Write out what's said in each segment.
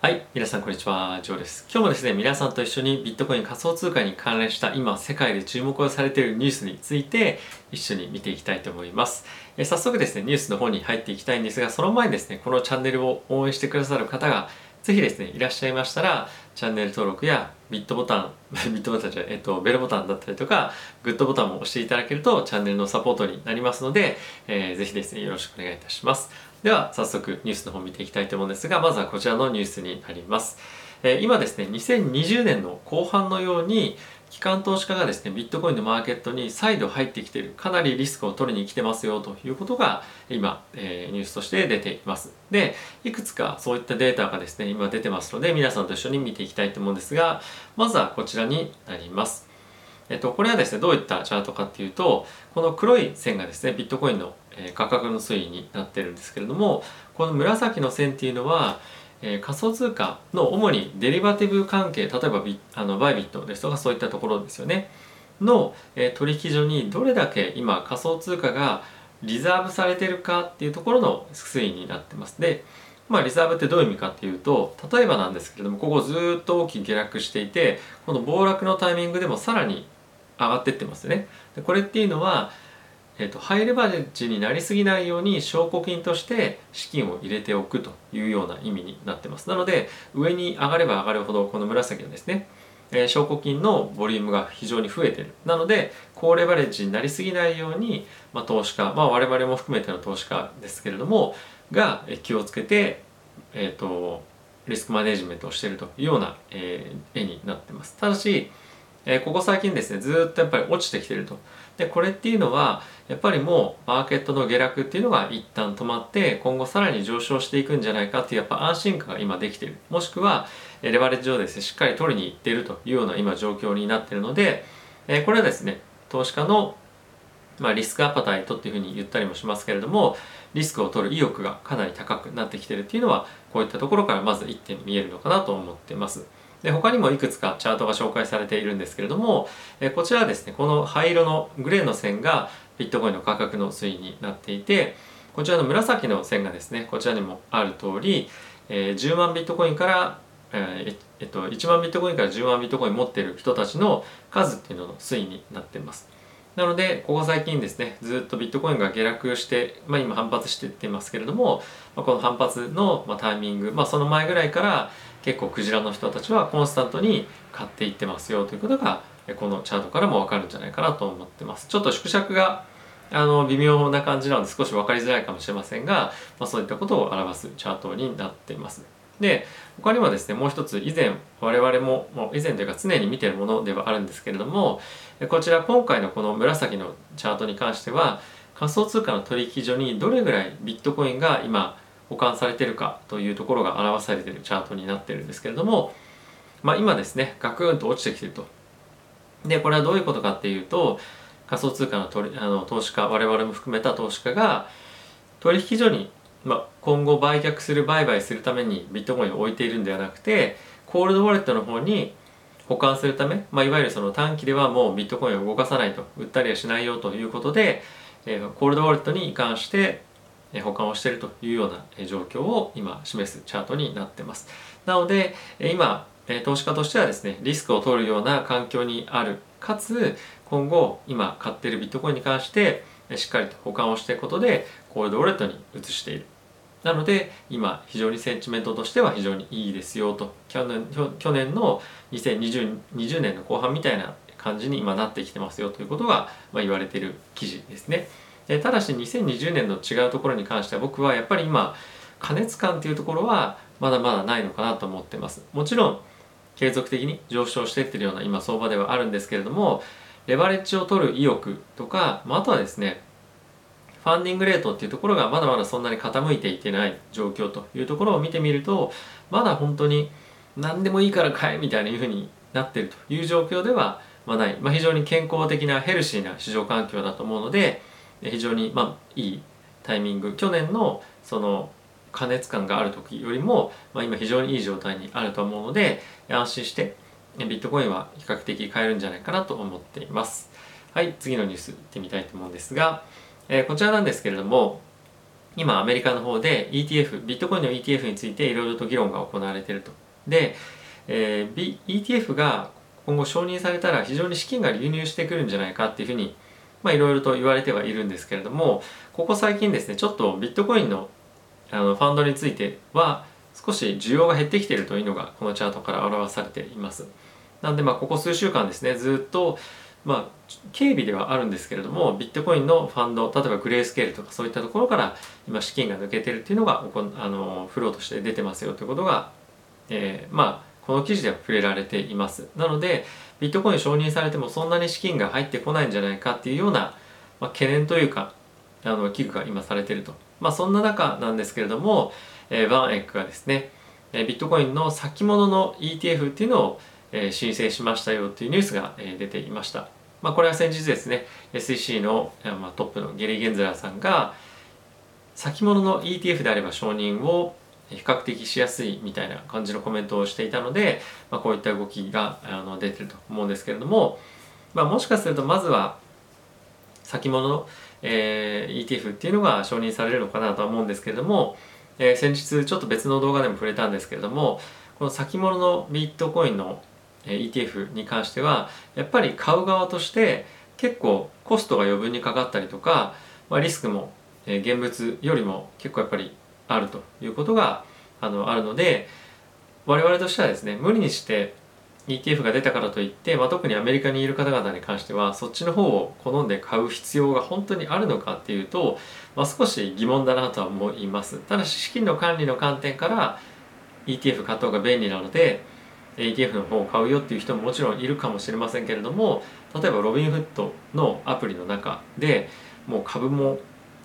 はい、皆さんこんにちは、ジョーです。今日もですね、皆さんと一緒にビットコイン仮想通貨に関連した今世界で注目をされているニュースについて一緒に見ていきたいと思います。え早速ですね、ニュースの方に入っていきたいんですが、その前にですね、このチャンネルを応援してくださる方がぜひですね、いらっしゃいましたら、チャンネル登録やビットボタン、ビットボタンじゃえっと、ベルボタンだったりとか、グッドボタンも押していただけるとチャンネルのサポートになりますので、えー、ぜひですね、よろしくお願いいたします。では、早速ニュースの方見ていきたいと思うんですが、まずはこちらのニュースになります。えー、今ですね、2020年の後半のように、機関投資家がですねビットコインのマーケットに再度入ってきているかなりリスクを取りに来てますよということが今、えー、ニュースとして出ています。でいくつかそういったデータがですね今出てますので皆さんと一緒に見ていきたいと思うんですがまずはこちらになります。えっと、これはですねどういったチャートかっていうとこの黒い線がですねビットコインの価格の推移になってるんですけれどもこの紫の線っていうのはえー、仮想通貨の主にデリバティブ関係例えばビあのバイビットですとかそういったところですよね。の、えー、取引所にどれだけ今仮想通貨がリザーブされてるかっていうところの推移になってます。でまあリザーブってどういう意味かっていうと例えばなんですけれどもここずっと大きく下落していてこの暴落のタイミングでもさらに上がってってますよね。でこれっていうのはえーと、ハイレバレッジになりすぎないように証拠金として資金を入れておくというような意味になってます。なので上に上がれば上がるほどこの紫のですね、えー、証拠金のボリュームが非常に増えてる。なので高レバレッジになりすぎないように、まあ、投資家、まあ、我々も含めての投資家ですけれどもが気をつけて、えーと、リスクマネジメントをしているというような、えー、絵になってます。ただしえここ最近ですねずっとやっぱり落ちてきてるとでこれっていうのはやっぱりもうマーケットの下落っていうのが一旦止まって今後さらに上昇していくんじゃないかっていうやっぱ安心感が今できてるもしくはレバレッジをですねしっかり取りに行っているというような今状況になってるので、えこれはですね投資家のまあ、リスクアパタイトっていうふうに言ったりもしますけれどもリスクを取る意欲がかなり高くなってきてるっていうのはこういったところからまず1点見えるのかなと思ってます。で他にもいくつかチャートが紹介されているんですけれども、えこちらはですねこの灰色のグレーの線がビットコインの価格の推移になっていてこちらの紫の線がですねこちらにもある通り、えー、10万ビットコインから、え、えっと、1万ビットコインから10万ビットコイン持っている人たちの数っていうのの推移になっています。なのでここ最近ですねずっとビットコインが下落して、まあ、今反発していってますけれども、まあ、この反発の、タイミング、まあ、その前ぐらいから結構クジラの人たちはコンスタントに買っていってますよということがこのチャートからも分かるんじゃないかなと思ってます。ちょっと縮尺があの微妙な感じなので少し分かりづらいかもしれませんが、まあ、そういったことを表すチャートになっています。で他にはですねもう一つ以前我々ももう以前というか常に見てるものではあるんですけれどもこちら今回のこの紫のチャートに関しては仮想通貨の取引所にどれぐらいビットコインが今保管されてるかというところが表されてるチャートになってるんですけれども、まあ、今ですねガクンと落ちてきてると。でこれはどういうことかっていうと仮想通貨の取あの投資家我々も含めた投資家が取引所に、まあ、今後売却する売買するためにビットコインを置いているんではなくてコールドウォレットの方に保管するため、まあ、いわゆるその短期ではもうビットコインを動かさないと売ったりはしないよということで、えー、コールドウォレットに関して保管をしているというような状況を今示すチャートになってます。なので今投資家としてはですねリスクを取るような環境にあるかつ今後今買っているビットコインに関してしっかりと保管をしていくことでコールドウォレットに移しているなので今非常にセンチメントとしては非常にいいですよと去年去年の2020年の後半みたいな感じに今なってきてますよということが、言われている記事ですね。でただし2020年の違うところに関しては僕はやっぱり今加熱感っていうところはまだまだないのかなと思ってます。もちろん継続的に上昇していってるような今相場ではあるんですけれどもレバレッジを取る意欲とか、まあ、あとはですねファンディングレートっていうところがまだまだそんなに傾いていてない状況というところを見てみるとまだ本当に何でもいいから買えみたいないうふうになってるという状況ではまない、まあ、非常に健康的なヘルシーな市場環境だと思うので非常にまあいいタイミング。去年のその加熱感がある時よりも、まあ、今非常にいい状態にあると思うので安心してビットコインは比較的買えるんじゃないかなと思っています。はい次のニュースいってみたいと思うんですが、えー、こちらなんですけれども今アメリカの方で ETF ビットコインの ETF についていろいろと議論が行われていると。で、えー、ETF が今後承認されたら非常に資金が流入してくるんじゃないかっていうふうにまあいろいろと言われてはいるんですけれどもここ最近ですねちょっとビットコインのあのファンドについては少し需要が減ってきているというのがこのチャートから表されています。なんでまあここ数週間ですねずっとまあ軽微ではあるんですけれどもビットコインのファンド例えばグレースケールとかそういったところから今資金が抜けてるっていうのがあのフローとして出てますよということが、えー、まあこの記事では触れられています。なのでビットコイン承認されてもそんなに資金が入ってこないんじゃないかっていうような、まあ、懸念というかあの危惧が今されてると。まあそんな中なんですけれども、えー、バンエックがですねビットコインの先物の ETF っていうのを申請しましたよっていうニュースが出ていました。まあ、これは先日ですね SEC の、まあ、トップのゲリー・ゲンズラーさんが先物の ETF であれば承認を比較的しやすいみたいな感じのコメントをしていたので、まあ、こういった動きがあの出てると思うんですけれども、まあ、もしかするとまずは先物の、えー、ETF っていうのが承認されるのかなとは思うんですけれども、えー、先日ちょっと別の動画でも触れたんですけれどもこの先物のビットコインの ETF に関してはやっぱり買う側として結構コストが余分にかかったりとか、まあ、リスクも現物よりも結構やっぱりあるということがあのあるので我々としてはですね無理にして ETF が出たからといって、まあ、特にアメリカにいる方々に関してはそっちの方を好んで買う必要が本当にあるのかっていうと、まあ、少し疑問だなとは思います。ただし資金の管理の観点から ETF 買った方が便利なので ETF の方を買うよっていう人ももちろんいるかもしれませんけれども例えばロビンフットのアプリの中でもう株も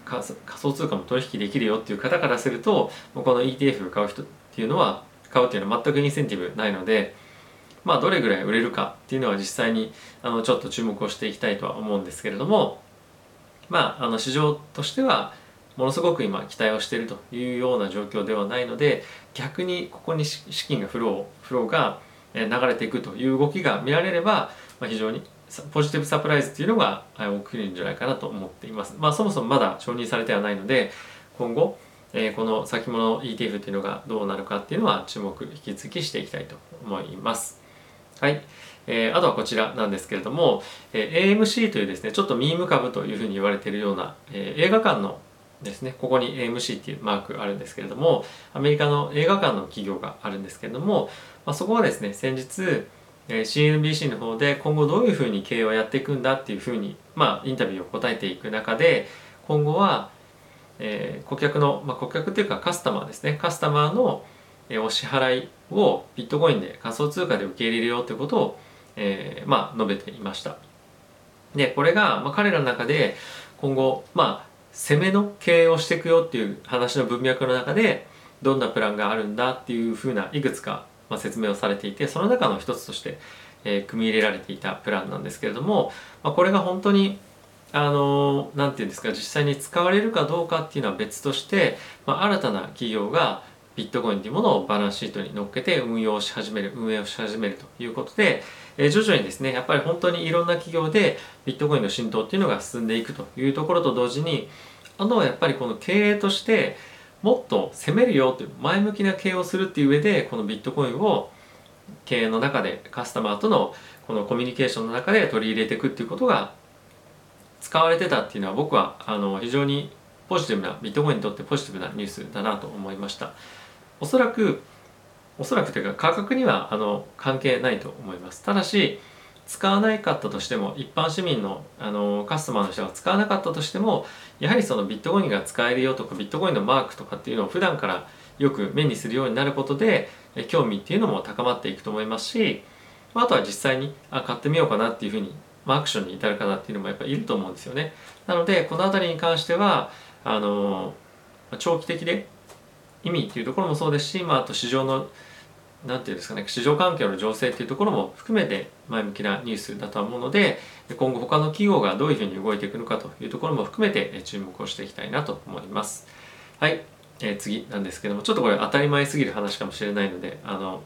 仮想通貨も取引できるよっていう方からするとこの ETF 買う人っていうのは買うっていうのは全くインセンティブないのでまあどれぐらい売れるかっていうのは実際にあのちょっと注目をしていきたいとは思うんですけれどもまああの市場としてはものすごく今期待をしているというような状況ではないので逆にここに資金がフローフローが流れていくという動きが見られれば、まあ、非常にポジティブサプライズっていうのが起きるんじゃないかなと思っています。まあそもそもまだ承認されてはないので今後、えー、この先物 ETF っていうのがどうなるかっていうのは注目引き続きしていきたいと思います。はい。えー、あとはこちらなんですけれども、えー、AMC というですね、ちょっとミーム株というふうに言われているような、えー、映画館のですねここに AMC っていうマークあるんですけれどもアメリカの映画館の企業があるんですけれども、まあ、そこはですね先日 CNBC の方で今後どういうふうに経営をやっていくんだっていうふうに、まあ、インタビューを答えていく中で今後は、えー、顧客の、まあ、顧客っていうかカスタマーですね。カスタマーのお支払いをビットコインで仮想通貨で受け入れるよということを、えー、まあ、述べていました。でこれが、まあ、彼らの中で今後まあ攻めの経営をしていくよっていう話の文脈の中でどんなプランがあるんだっていうふうないくつかま説明をされていてその中の一つとして、え、組み入れられていたプランなんですけれども、ま、これが本当にあの何、て言うんですか実際に使われるかどうかっていうのは別として、ま、新たな企業がビットコインというものをバランスシートに乗っけて運用し始める運営をし始めるということで、え、徐々にですねやっぱり本当にいろんな企業でビットコインの浸透っていうのが進んでいくというところと同時にあとはやっぱりこの経営としてもっと攻めるよという前向きな経営をするっていう上でこのビットコインを経営の中でカスタマーとのこのコミュニケーションの中で取り入れていくっていうことが使われてたっていうのは僕はあの非常にポジティブなビットコインにとってポジティブなニュースだなと思いました。おそらくおそらくというか価格にはあの関係ないと思います。ただし使わないかったとしても一般市民のあのカスタマーの人が使わなかったとしてもやはりそのビットコインが使えるよとかビットコインのマークとかっていうのを普段からよく目にするようになることで興味っていうのも高まっていくと思いますしあとは実際にあ買ってみようかなっていうふうに、アクションに至る方っていうのもやっぱりいると思うんですよね。なのでこの辺りに関してはあの長期的で意味っていうところもそうですし、まあ、あと市場の何て言うんですかね市場環境の情勢っていうところも含めて前向きなニュースだと思うので今後他の企業がどういうふうに動いていくのかというところも含めて注目をしていきたいなと思います。はい、えー、次なんですけどもちょっとこれ当たり前すぎる話かもしれないのであの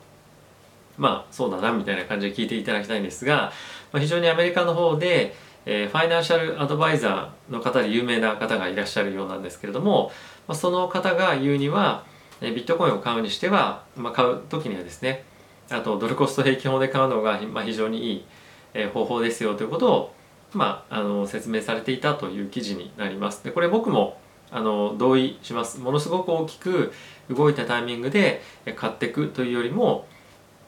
まあそうだなみたいな感じで聞いていただきたいんですが、まあ、非常にアメリカの方でえー、ファイナンシャルアドバイザーの方で有名な方がいらっしゃるようなんですけれども、まあ、その方が言うには、ビットコインを買うにしては、まあ、買う時にはですねあとドルコスト平均法で買うのが、まあ、非常にいい、え、方法ですよということを、まあ、あの説明されていたという記事になります。でこれ僕もあの同意しますものすごく大きく動いたタイミングで買っていくというよりも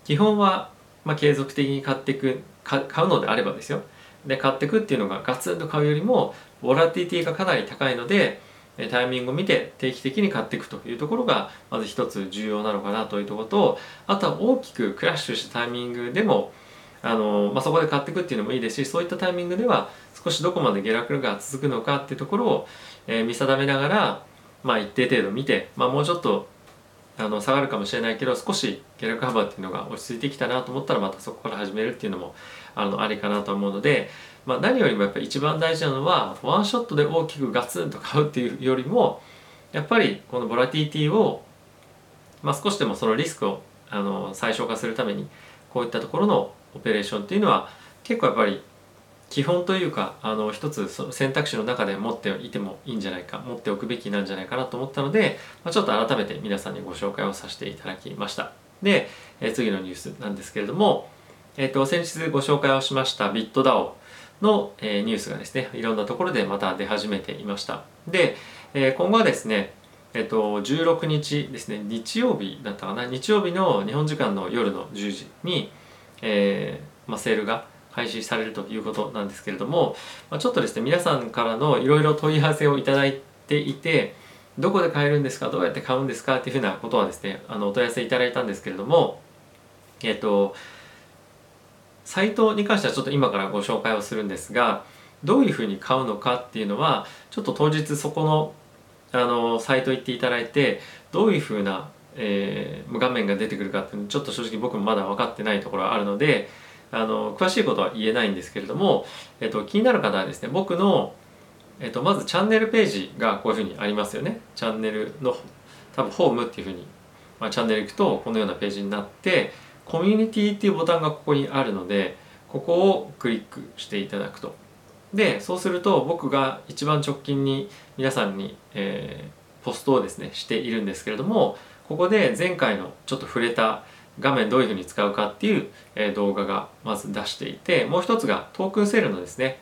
基本は、まあ、継続的に買っていく買うのであればですよで買っていくっていうのがガツンと買うよりもボラティティがかなり高いのでタイミングを見て定期的に買っていくというところがまず一つ重要なのかなというところとあとは大きくクラッシュしたタイミングでもあの、まあ、そこで買っていくっていうのもいいですしそういったタイミングでは少しどこまで下落が続くのかっていうところを、えー、見定めながら、まあ、一定程度見て、まあ、もうちょっとあの下がるかもしれないけど少し下落幅っていうのが落ち着いてきたなと思ったらまたそこから始めるっていうのもあのありかなと思うので、まあ、何よりもやっぱり一番大事なのはワンショットで大きくガツンと買うっていうよりもやっぱりこのボラティティを、まあ、少しでもそのリスクをあの最小化するためにこういったところのオペレーションっていうのは結構やっぱり基本というかあの一つその選択肢の中で持っていてもいいんじゃないか持っておくべきなんじゃないかなと思ったので、まあ、ちょっと改めて皆さんにご紹介をさせていただきました。で、え、次のニュースなんですけれども、えーと、先日ご紹介をしましたビットダオの、えー、ニュースがですねいろんなところでまた出始めていました。で、えー、今後はですねえっと、16日ですね日曜日だったかな？日曜日の日本時間の夜の10時に、えーまあ、セールが開始されるということなんですけれども、まあ、ちょっとですね皆さんからのいろいろ問い合わせをいただいていてどこで買えるんですか？どうやって買うんですか？っていうふうなことはですねあのお問い合わせいただいたんですけれどもえっとサイトに関してはちょっと今からご紹介をするんですがどういうふうに買うのかっていうのはちょっと当日そこのあのサイト行っていただいてどういうふうな、えー、画面が出てくるかっていうのちょっと正直僕もまだ分かってないところがあるのであの詳しいことは言えないんですけれども、えっと、気になる方はですね僕の、えっと、まずチャンネルページがこういうふうにありますよね。チャンネルの多分ホームっていうふうに、まあ、チャンネル行くとこのようなページになってコミュニティっていうボタンがここにあるのでここをクリックしていただくと。でそうすると僕が一番直近に皆さんに、えー、ポストをですねしているんですけれどもここで前回のちょっと触れた画面どういうふうに使うかっていう、え動画がまず出していてもう一つがトークンセールのですね、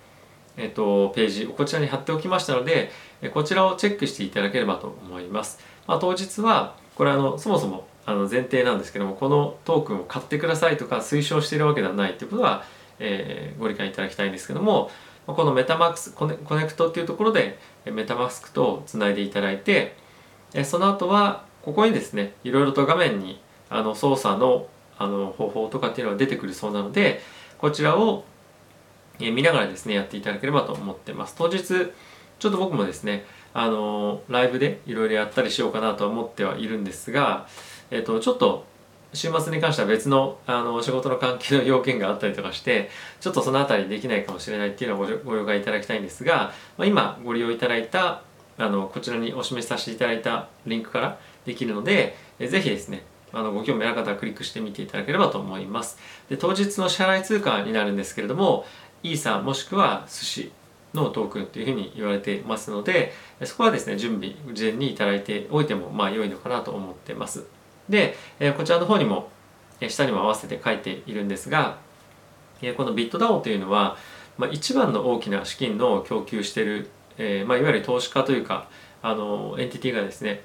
えーと、ページをこちらに貼っておきましたのでこちらをチェックしていただければと思います、まあ、当日はこれあのそもそもあの前提なんですけどもこのトークンを買ってくださいとか推奨しているわけではないということは、えー、ご理解いただきたいんですけどもこのメタマスクコネコネクトっていうところでメタマスクとつないでいただいてその後はここにですねいろいろと画面にあの操作のあの方法とかっていうのが出てくるそうなのでこちらを見ながらですねやっていただければと思ってます。当日ちょっと僕もですねあのライブでいろいろやったりしようかなとは思ってはいるんですが、えっと、ちょっと週末に関しては別のあの仕事の関係の要件があったりとかしてちょっとその辺りできないかもしれないっていうのをご了解いただきたいんですが、まあ、今ご利用いただいたあのこちらにお示しさせていただいたリンクからできるので是非ですねあのご興味ある方はクリックしてみていただければと思います。で当日の支払い通貨になるんですけれどもイーサもしくは寿司のトークンというふうに言われていますのでそこはですね準備事前にいただいておいてもまあ良いのかなと思ってます。でえこちらの方にもえ下にも合わせて書いているんですがえこのビットダオというのは、まあ、一番の大きな資金の供給している、えまあ、いわゆる投資家というかあのエンティティがですね、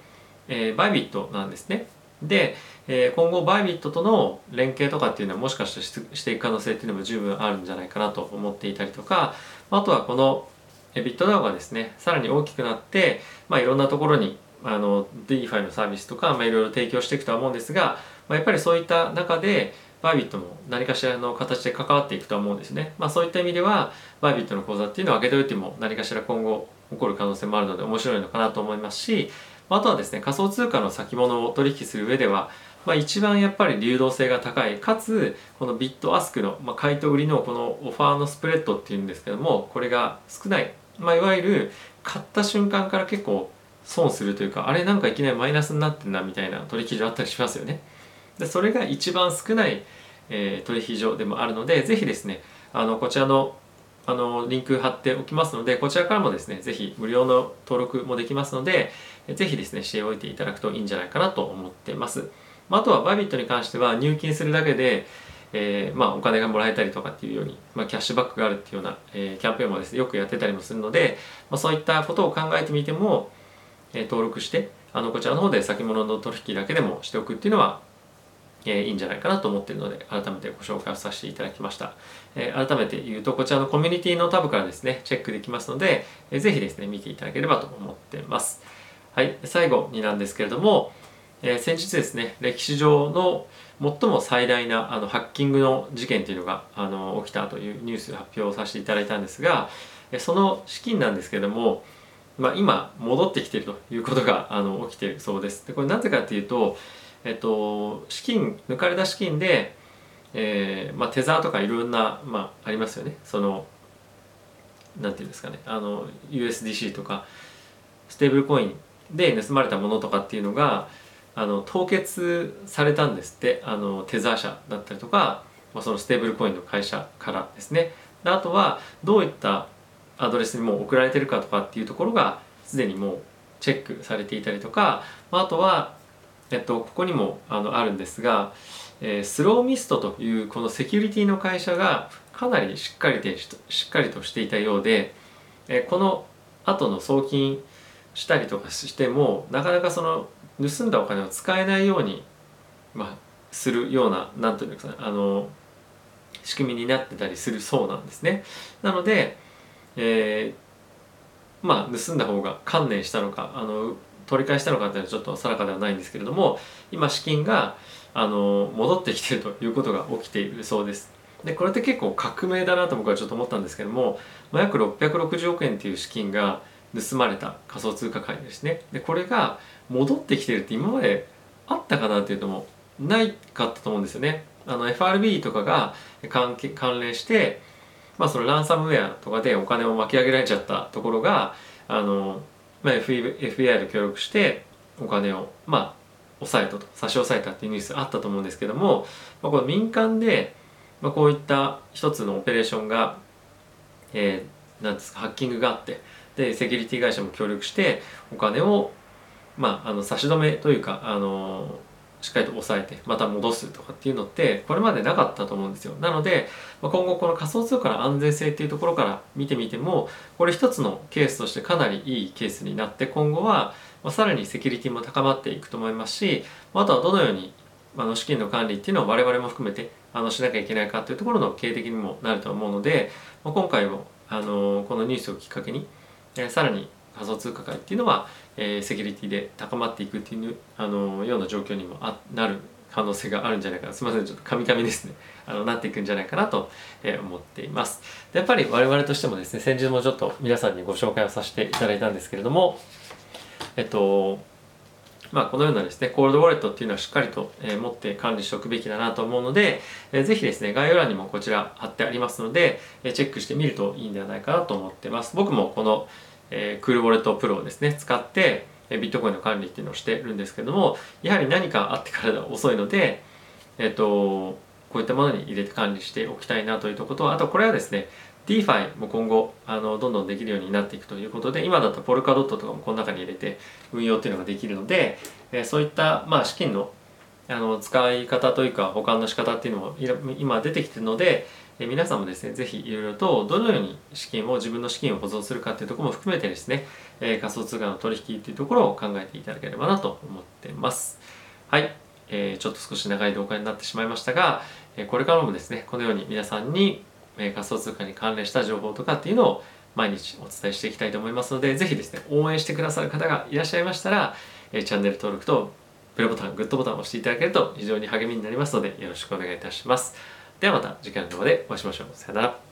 え、バイビットなんですね。で、え、今後バイビットとの連携とかっていうのはもしかしてしていく可能性っていうのも十分あるんじゃないかなと思っていたりとかあとはこのビットダウがですねさらに大きくなって、まあ、いろんなところにあの DeFi のサービスとか、まあ、いろいろ提供していくとは思うんですが、まあ、やっぱりそういった中でバイビットも何かしらの形で関わっていくとは思うんですね。まあ、そういった意味ではバイビットの口座っていうのを上げておいても何かしら今後起こる可能性もあるので面白いのかなと思いますしあとはですね仮想通貨の先物を取引する上ではまあ、一番やっぱり流動性が高いかつこのビットアスクの、まあ、買いと売りのこのオファーのスプレッドっていうんですけどもこれが少ない、まあ、いわゆる買った瞬間から結構損するというかあれなんかいきなりマイナスになってんなみたいな取引所あったりしますよね。でそれが一番少ない、えー、取引所でもあるのでぜひですねあのこちらのあのリンク貼っておきますのでこちらからもですね是非無料の登録もできますので是非ですねしておいていただくといいんじゃないかなと思ってます、まあ、あとはバイビットに関しては入金するだけでえー、まあ、お金がもらえたりとかっていうように、まあ、キャッシュバックがあるっていうような、えー、キャンペーンもですねよくやってたりもするので、まあ、そういったことを考えてみても、え、登録してあのこちらの方で先物の取引だけでもしておくっていうのはえ、いいんじゃないかなと思っているので改めてご紹介をさせていただきました、え、改めて言うとこちらのコミュニティのタブからですねチェックできますので、えー、ぜひですね見ていただければと思っています。はい最後になんですけれども、え、先日ですね歴史上の最も最大なあのハッキングの事件というのがあの起きたというニュース発表させていただいたんですがその資金なんですけれども、まあ、今戻ってきているということが あの起きているそうです。でこれなぜかというとえっと、資金抜かれた資金で、えーまあ、テザーとかいろんな、まあ、ありますよね。そのなんていうんですかね。あの USDC とかステーブルコインで盗まれたものとかっていうのがあの凍結されたんですって。あのテザー社だったりとか、まあ、そのステーブルコインの会社からですね。であとはどういったアドレスにも送られてるかとかっていうところがすでにもうチェックされていたりとか、まあ、あとはえっと、ここにもあのあるんですが、えー、スローミストというこのセキュリティの会社がかなりしっかりでしっかりとしていたようで、えー、この後の送金したりとかしてもなかなかその盗んだお金を使えないように、まあ、するような何というかあの仕組みになってたりするそうなんですね。なので、えー、まあ盗んだ方が観念したのかあの取り返したのかっていうのはちょっと定かではないんですけれども今資金があの戻ってきているということが起きているそうです。でこれって結構革命だなと僕はちょっと思ったんですけども、まあ、約660億円っていう資金が盗まれた仮想通貨界ですねでこれが戻ってきてるって今まであったかなっていうともないかったと思うんですよねあの FRB とかが関係関連してまあそのランサムウェアとかでお金を巻き上げられちゃったところがあのまあ、FBI と協力してお金をまあ抑えたと。差し押さえたっていうニュースあったと思うんですけども、まあ、この民間で、まあ、こういった一つのオペレーションが、えー、なんですかハッキングがあってでセキュリティ会社も協力してお金を、まあ、あの差し止めというかあのしっかりと抑えてまた戻すとかっていうのってこれまでなかったと思うんですよ。なので今後この仮想通貨の安全性っていうところから見てみてもこれ一つのケースとしてかなりいいケースになって今後はさらにセキュリティも高まっていくと思いますしあとはどのようにあの資金の管理っていうのを我々も含めてあのしなきゃいけないかというところの経営的にもなると思うので今回もあのこのニュースをきっかけにさらに仮想通貨界っていうのは、えー、セキュリティで高まっていくっていうあのような状況にもあなる可能性があるんじゃないかな。すみませんちょっとカミカミですね。あのなっていくんじゃないかなと、えー、思っています。でやっぱり我々としてもですね先日もちょっと皆さんにご紹介をさせていただいたんですけれどもえっとまあ、このようなですね、コールドウォレットっていうのはしっかりと、えー、持って管理しておくべきだなと思うので、えー、ぜひですね、概要欄にもこちら貼ってありますので、えー、チェックしてみるといいんではないかなと思ってます。僕もこの、えー、クールウォレットプロをですね使ってビットコインの管理っていうのをしてるんですけどもやはり何かあってからでは遅いのでえっ、ー、とこういったものに入れて管理しておきたいなというところとあとこれはですね DeFi も今後あのどんどんできるようになっていくということで今だとポルカドットとかもこの中に入れて運用っていうのができるので、えー、そういった、まあ、資金のあの使い方というか保管の仕方っていうのも今出てきてるのでえ皆さんもですね、ぜひいろいろとどのように資金を、自分の資金を保存するかっていうところも含めてですね、え仮想通貨の取引っていうところを考えていただければなと思ってます。はい。えー、ちょっと少し長い動画になってしまいましたが、えこれからもですね、このように皆さんに、え仮想通貨に関連した情報とかっていうのを毎日お伝えしていきたいと思いますので、ぜひですね、応援してくださる方がいらっしゃいましたら、えチャンネル登録とプレボタン、グッドボタンを押していただけると非常に励みになりますので、よろしくお願いいたします。ではまた次回の動画でお会いしましょう。さよなら。